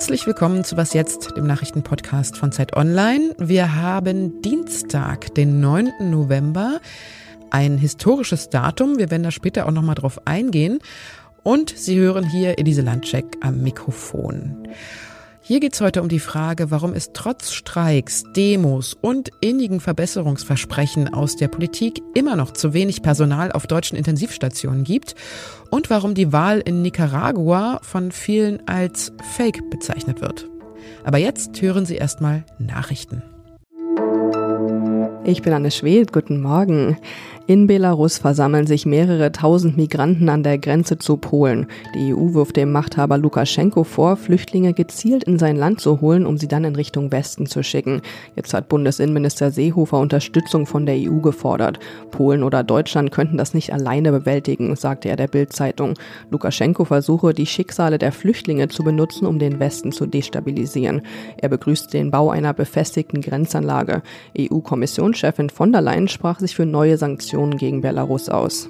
Herzlich willkommen zu Was Jetzt, dem Nachrichtenpodcast von Zeit Online. Wir haben Dienstag, den 9. November, ein historisches Datum. Wir werden da später auch nochmal drauf eingehen. Und Sie hören hier Elise Landcheck am Mikrofon. Hier geht es heute um die Frage, warum es trotz Streiks, Demos und innigen Verbesserungsversprechen aus der Politik immer noch zu wenig Personal auf deutschen Intensivstationen gibt und warum die Wahl in Nicaragua von vielen als Fake bezeichnet wird. Aber jetzt hören Sie erstmal Nachrichten. Ich bin Anne Schwed, guten Morgen. In Belarus versammeln sich mehrere tausend Migranten an der Grenze zu Polen. Die EU wirft dem Machthaber Lukaschenko vor, Flüchtlinge gezielt in sein Land zu holen, um sie dann in Richtung Westen zu schicken. Jetzt hat Bundesinnenminister Seehofer Unterstützung von der EU gefordert. Polen oder Deutschland könnten das nicht alleine bewältigen, sagte er der Bild-Zeitung. Lukaschenko versuche, die Schicksale der Flüchtlinge zu benutzen, um den Westen zu destabilisieren. Er begrüßt den Bau einer befestigten Grenzanlage. EU-Kommissionschefin von der Leyen sprach sich für neue Sanktionen Sanktionen gegen Belarus aus.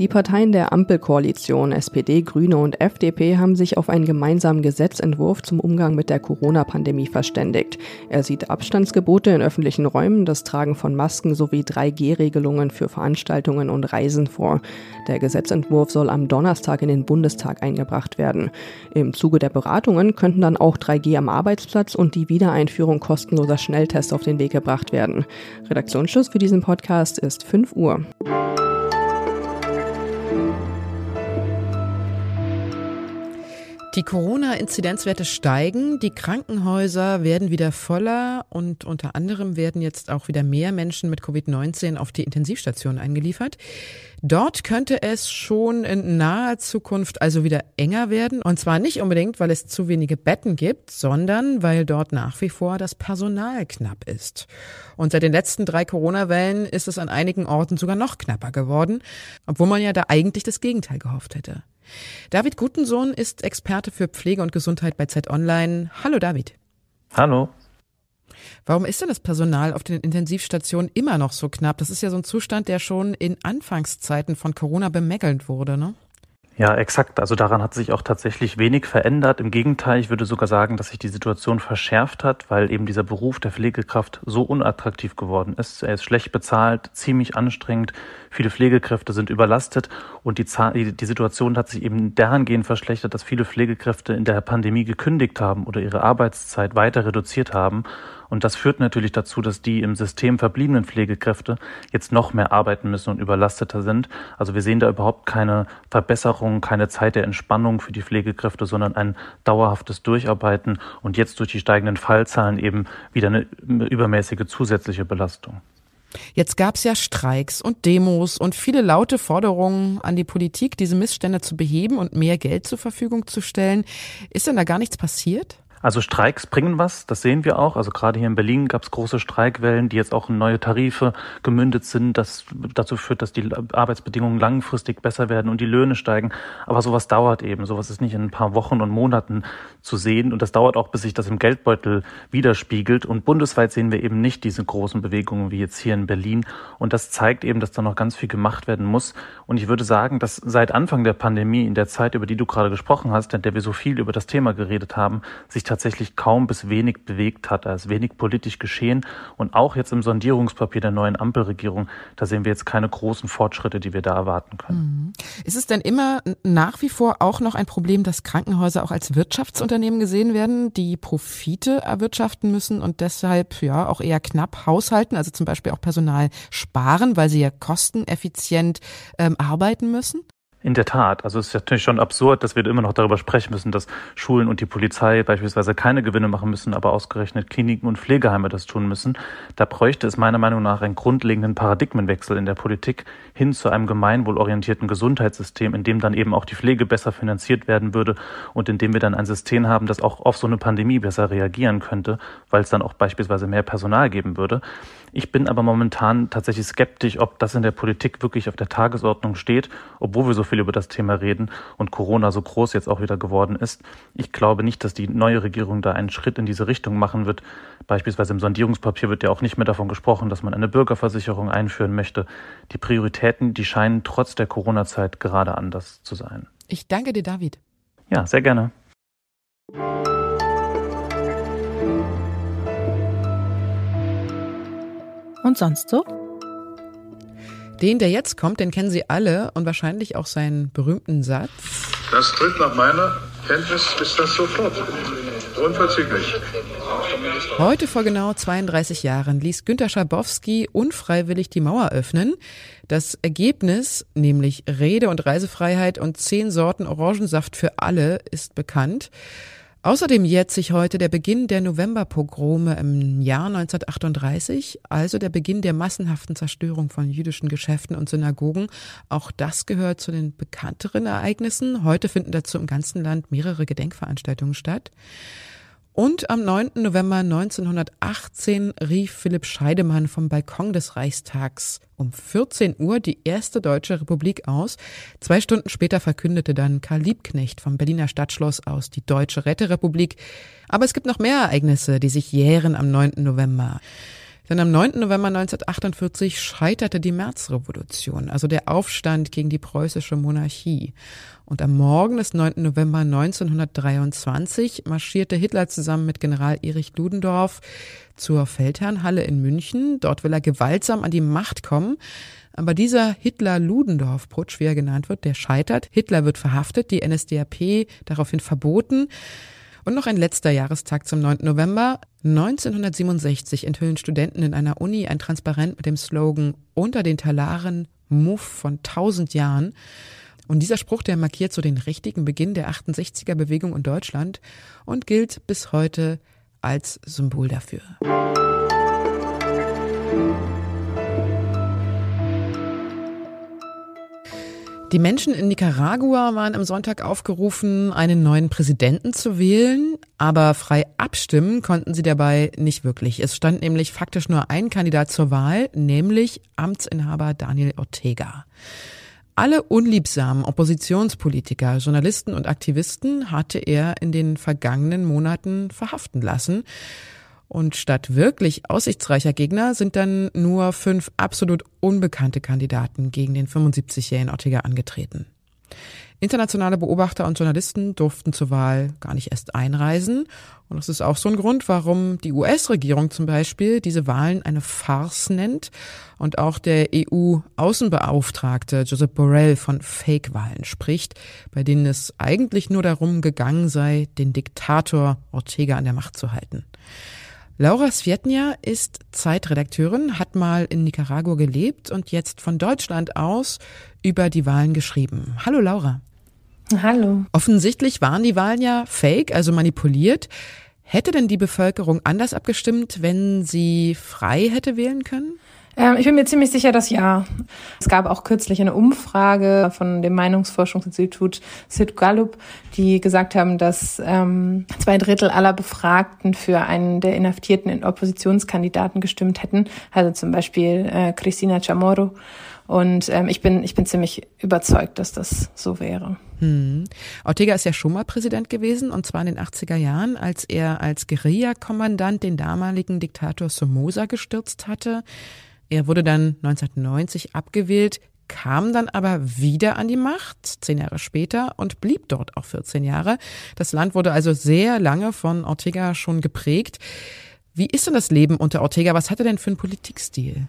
Die Parteien der Ampelkoalition SPD, Grüne und FDP haben sich auf einen gemeinsamen Gesetzentwurf zum Umgang mit der Corona-Pandemie verständigt. Er sieht Abstandsgebote in öffentlichen Räumen, das Tragen von Masken sowie 3G-Regelungen für Veranstaltungen und Reisen vor. Der Gesetzentwurf soll am Donnerstag in den Bundestag eingebracht werden. Im Zuge der Beratungen könnten dann auch 3G am Arbeitsplatz und die Wiedereinführung kostenloser Schnelltests auf den Weg gebracht werden. Redaktionsschluss für diesen Podcast ist 5 Uhr. Die Corona-Inzidenzwerte steigen, die Krankenhäuser werden wieder voller und unter anderem werden jetzt auch wieder mehr Menschen mit Covid-19 auf die Intensivstation eingeliefert. Dort könnte es schon in naher Zukunft also wieder enger werden. Und zwar nicht unbedingt, weil es zu wenige Betten gibt, sondern weil dort nach wie vor das Personal knapp ist. Und seit den letzten drei Corona-Wellen ist es an einigen Orten sogar noch knapper geworden, obwohl man ja da eigentlich das Gegenteil gehofft hätte. David Gutensohn ist Experte für Pflege und Gesundheit bei Z Online. Hallo David. Hallo. Warum ist denn das Personal auf den Intensivstationen immer noch so knapp? Das ist ja so ein Zustand, der schon in Anfangszeiten von Corona bemängelt wurde, ne? Ja, exakt. Also daran hat sich auch tatsächlich wenig verändert. Im Gegenteil, ich würde sogar sagen, dass sich die Situation verschärft hat, weil eben dieser Beruf der Pflegekraft so unattraktiv geworden ist. Er ist schlecht bezahlt, ziemlich anstrengend. Viele Pflegekräfte sind überlastet und die, die Situation hat sich eben dahingehend verschlechtert, dass viele Pflegekräfte in der Pandemie gekündigt haben oder ihre Arbeitszeit weiter reduziert haben. Und das führt natürlich dazu, dass die im System verbliebenen Pflegekräfte jetzt noch mehr arbeiten müssen und überlasteter sind. Also wir sehen da überhaupt keine Verbesserung, keine Zeit der Entspannung für die Pflegekräfte, sondern ein dauerhaftes Durcharbeiten und jetzt durch die steigenden Fallzahlen eben wieder eine übermäßige zusätzliche Belastung. Jetzt gab es ja Streiks und Demos und viele laute Forderungen an die Politik, diese Missstände zu beheben und mehr Geld zur Verfügung zu stellen. Ist denn da gar nichts passiert? Also Streiks bringen was, das sehen wir auch. Also gerade hier in Berlin gab es große Streikwellen, die jetzt auch in neue Tarife gemündet sind. Das dazu führt, dass die Arbeitsbedingungen langfristig besser werden und die Löhne steigen. Aber sowas dauert eben. Sowas ist nicht in ein paar Wochen und Monaten zu sehen. Und das dauert auch, bis sich das im Geldbeutel widerspiegelt. Und bundesweit sehen wir eben nicht diese großen Bewegungen wie jetzt hier in Berlin. Und das zeigt eben, dass da noch ganz viel gemacht werden muss. Und ich würde sagen, dass seit Anfang der Pandemie, in der Zeit, über die du gerade gesprochen hast, in der wir so viel über das Thema geredet haben, sich tatsächlich kaum bis wenig bewegt hat. Da ist wenig politisch geschehen. Und auch jetzt im Sondierungspapier der neuen Ampelregierung, da sehen wir jetzt keine großen Fortschritte, die wir da erwarten können. Mhm. Ist es denn immer nach wie vor auch noch ein Problem, dass Krankenhäuser auch als Wirtschaftsunternehmen gesehen werden, die Profite erwirtschaften müssen und deshalb ja auch eher knapp haushalten, also zum Beispiel auch Personal sparen, weil sie ja kosteneffizient ähm, arbeiten müssen? In der Tat. Also es ist natürlich schon absurd, dass wir immer noch darüber sprechen müssen, dass Schulen und die Polizei beispielsweise keine Gewinne machen müssen, aber ausgerechnet Kliniken und Pflegeheime das tun müssen. Da bräuchte es meiner Meinung nach einen grundlegenden Paradigmenwechsel in der Politik hin zu einem gemeinwohlorientierten Gesundheitssystem, in dem dann eben auch die Pflege besser finanziert werden würde und in dem wir dann ein System haben, das auch auf so eine Pandemie besser reagieren könnte, weil es dann auch beispielsweise mehr Personal geben würde. Ich bin aber momentan tatsächlich skeptisch, ob das in der Politik wirklich auf der Tagesordnung steht, obwohl wir so viel viel über das Thema reden und Corona so groß jetzt auch wieder geworden ist. Ich glaube nicht, dass die neue Regierung da einen Schritt in diese Richtung machen wird. Beispielsweise im Sondierungspapier wird ja auch nicht mehr davon gesprochen, dass man eine Bürgerversicherung einführen möchte. Die Prioritäten, die scheinen trotz der Corona-Zeit gerade anders zu sein. Ich danke dir, David. Ja, sehr gerne. Und sonst so? Den, der jetzt kommt, den kennen Sie alle und wahrscheinlich auch seinen berühmten Satz. Das tritt nach meiner Kenntnis ist das sofort. Unverzüglich. Heute vor genau 32 Jahren ließ Günter Schabowski unfreiwillig die Mauer öffnen. Das Ergebnis, nämlich Rede- und Reisefreiheit und zehn Sorten Orangensaft für alle, ist bekannt. Außerdem jährt sich heute der Beginn der Novemberpogrome im Jahr 1938, also der Beginn der massenhaften Zerstörung von jüdischen Geschäften und Synagogen. Auch das gehört zu den bekannteren Ereignissen. Heute finden dazu im ganzen Land mehrere Gedenkveranstaltungen statt. Und am 9. November 1918 rief Philipp Scheidemann vom Balkon des Reichstags um 14 Uhr die erste deutsche Republik aus. Zwei Stunden später verkündete dann Karl Liebknecht vom Berliner Stadtschloss aus die Deutsche Räterepublik. Aber es gibt noch mehr Ereignisse, die sich jähren am 9. November. Denn am 9. November 1948 scheiterte die Märzrevolution, also der Aufstand gegen die preußische Monarchie. Und am Morgen des 9. November 1923 marschierte Hitler zusammen mit General Erich Ludendorff zur Feldherrnhalle in München. Dort will er gewaltsam an die Macht kommen. Aber dieser Hitler-Ludendorff-Putsch, wie er genannt wird, der scheitert. Hitler wird verhaftet, die NSDAP daraufhin verboten. Und noch ein letzter Jahrestag zum 9. November. 1967 enthüllen Studenten in einer Uni ein Transparent mit dem Slogan Unter den Talaren Muff von tausend Jahren. Und dieser Spruch, der markiert so den richtigen Beginn der 68er Bewegung in Deutschland und gilt bis heute als Symbol dafür. Die Menschen in Nicaragua waren am Sonntag aufgerufen, einen neuen Präsidenten zu wählen, aber frei abstimmen konnten sie dabei nicht wirklich. Es stand nämlich faktisch nur ein Kandidat zur Wahl, nämlich Amtsinhaber Daniel Ortega. Alle unliebsamen Oppositionspolitiker, Journalisten und Aktivisten hatte er in den vergangenen Monaten verhaften lassen. Und statt wirklich aussichtsreicher Gegner sind dann nur fünf absolut unbekannte Kandidaten gegen den 75-jährigen Ortega angetreten. Internationale Beobachter und Journalisten durften zur Wahl gar nicht erst einreisen. Und das ist auch so ein Grund, warum die US-Regierung zum Beispiel diese Wahlen eine Farce nennt und auch der EU-Außenbeauftragte Josep Borrell von Fake-Wahlen spricht, bei denen es eigentlich nur darum gegangen sei, den Diktator Ortega an der Macht zu halten. Laura Svietnia ist Zeitredakteurin, hat mal in Nicaragua gelebt und jetzt von Deutschland aus über die Wahlen geschrieben. Hallo Laura. Hallo. Offensichtlich waren die Wahlen ja fake, also manipuliert. Hätte denn die Bevölkerung anders abgestimmt, wenn sie frei hätte wählen können? Ähm, ich bin mir ziemlich sicher, dass ja. Es gab auch kürzlich eine Umfrage von dem Meinungsforschungsinstitut Sid Gallup, die gesagt haben, dass ähm, zwei Drittel aller Befragten für einen der inhaftierten Oppositionskandidaten gestimmt hätten. Also zum Beispiel äh, Cristina Chamorro. Und ähm, ich bin ich bin ziemlich überzeugt, dass das so wäre. Hm. Ortega ist ja schon mal Präsident gewesen, und zwar in den 80er Jahren, als er als Guerilla-Kommandant den damaligen Diktator Somoza gestürzt hatte. Er wurde dann 1990 abgewählt, kam dann aber wieder an die Macht, zehn Jahre später, und blieb dort auch 14 Jahre. Das Land wurde also sehr lange von Ortega schon geprägt. Wie ist denn das Leben unter Ortega? Was hat er denn für einen Politikstil?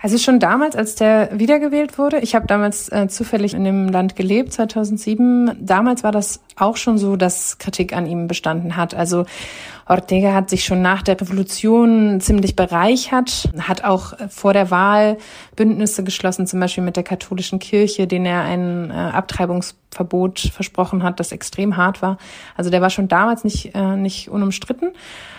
Also schon damals, als der wiedergewählt wurde, ich habe damals äh, zufällig in dem Land gelebt, 2007, damals war das auch schon so, dass Kritik an ihm bestanden hat. Also Ortega hat sich schon nach der Revolution ziemlich bereichert, hat auch vor der Wahl Bündnisse geschlossen, zum Beispiel mit der katholischen Kirche, denen er ein äh, Abtreibungsverbot versprochen hat, das extrem hart war. Also der war schon damals nicht, äh, nicht unumstritten.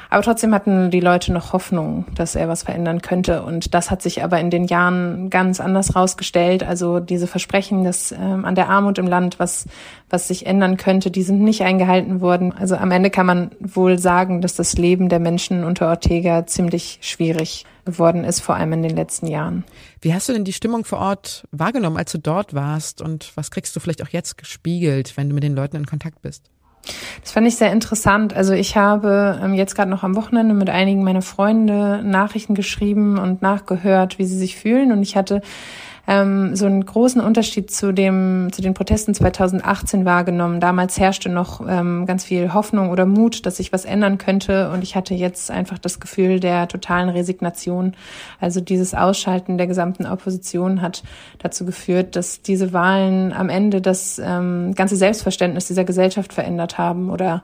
Aber trotzdem hatten die Leute noch Hoffnung, dass er was verändern könnte. Und das hat sich aber in den Jahren ganz anders rausgestellt. Also diese Versprechen, dass ähm, an der Armut im Land was, was sich ändern könnte, die sind nicht eingehalten worden. Also am Ende kann man wohl sagen, dass das Leben der Menschen unter Ortega ziemlich schwierig geworden ist, vor allem in den letzten Jahren. Wie hast du denn die Stimmung vor Ort wahrgenommen, als du dort warst? Und was kriegst du vielleicht auch jetzt gespiegelt, wenn du mit den Leuten in Kontakt bist? Das fand ich sehr interessant. Also ich habe ähm, jetzt gerade noch am Wochenende mit einigen meiner Freunde Nachrichten geschrieben und nachgehört, wie sie sich fühlen. Und ich hatte ähm, so einen großen Unterschied zu dem zu den Protesten 2018 wahrgenommen. Damals herrschte noch ähm, ganz viel Hoffnung oder Mut, dass sich was ändern könnte, und ich hatte jetzt einfach das Gefühl der totalen Resignation. Also dieses Ausschalten der gesamten Opposition hat dazu geführt, dass diese Wahlen am Ende das ähm, ganze Selbstverständnis dieser Gesellschaft verändert haben oder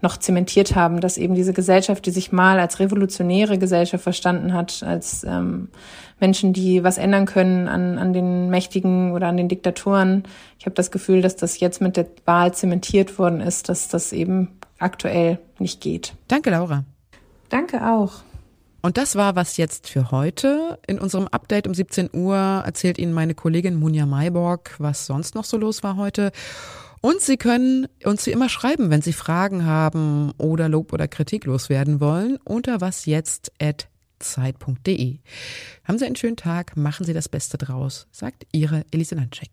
noch zementiert haben, dass eben diese Gesellschaft, die sich mal als revolutionäre Gesellschaft verstanden hat, als ähm, Menschen, die was ändern können an, an den Mächtigen oder an den Diktatoren. Ich habe das Gefühl, dass das jetzt mit der Wahl zementiert worden ist, dass das eben aktuell nicht geht. Danke, Laura. Danke auch. Und das war was jetzt für heute. In unserem Update um 17 Uhr erzählt Ihnen meine Kollegin Munja Mayborg, was sonst noch so los war heute. Und Sie können uns wie immer schreiben, wenn Sie Fragen haben oder Lob oder Kritik loswerden wollen, unter wasjetzt.zeit.de. Haben Sie einen schönen Tag, machen Sie das Beste draus, sagt Ihre Elise Landcheck.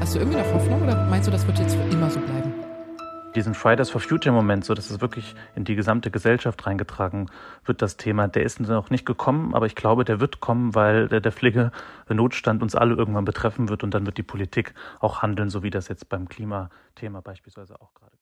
Hast du irgendwie noch Hoffnung oder meinst du, das wird jetzt für immer so bleiben? Diesen Fridays for Future Moment, so dass es wirklich in die gesamte Gesellschaft reingetragen wird, das Thema, der ist noch nicht gekommen, aber ich glaube, der wird kommen, weil der, der Pflegenotstand uns alle irgendwann betreffen wird und dann wird die Politik auch handeln, so wie das jetzt beim Klimathema beispielsweise auch gerade